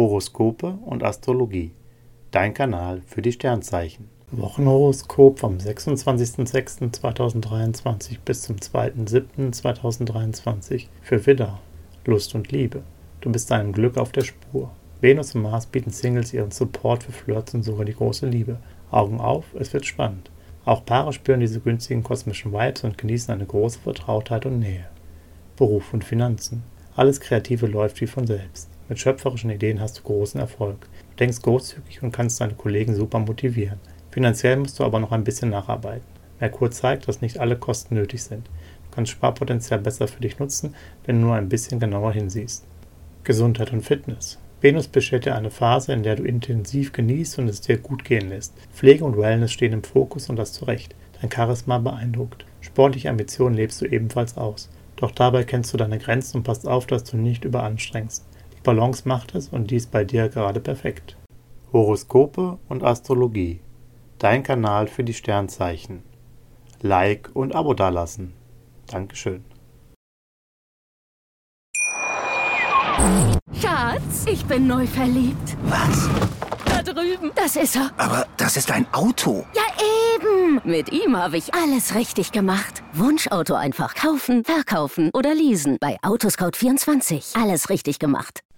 Horoskope und Astrologie. Dein Kanal für die Sternzeichen. Wochenhoroskop vom 26.06.2023 bis zum 2.07.2023 für Widder. Lust und Liebe. Du bist deinem Glück auf der Spur. Venus und Mars bieten Singles ihren Support für Flirts und sogar die große Liebe. Augen auf, es wird spannend. Auch Paare spüren diese günstigen kosmischen Vibes und genießen eine große Vertrautheit und Nähe. Beruf und Finanzen. Alles Kreative läuft wie von selbst. Mit schöpferischen Ideen hast du großen Erfolg. Du denkst großzügig und kannst deine Kollegen super motivieren. Finanziell musst du aber noch ein bisschen nacharbeiten. Merkur zeigt, dass nicht alle Kosten nötig sind. Du kannst Sparpotenzial besser für dich nutzen, wenn du nur ein bisschen genauer hinsiehst. Gesundheit und Fitness. Venus beschert dir eine Phase, in der du intensiv genießt und es dir gut gehen lässt. Pflege und Wellness stehen im Fokus und das zu Recht. Dein Charisma beeindruckt. Sportliche Ambitionen lebst du ebenfalls aus. Doch dabei kennst du deine Grenzen und passt auf, dass du nicht überanstrengst. Balance macht es und dies bei dir gerade perfekt. Horoskope und Astrologie. Dein Kanal für die Sternzeichen. Like und Abo dalassen. Dankeschön. Schatz, ich bin neu verliebt. Was? Da drüben. Das ist er. Aber das ist ein Auto. Ja, eben. Mit ihm habe ich alles richtig gemacht. Wunschauto einfach kaufen, verkaufen oder leasen. Bei Autoscout24. Alles richtig gemacht.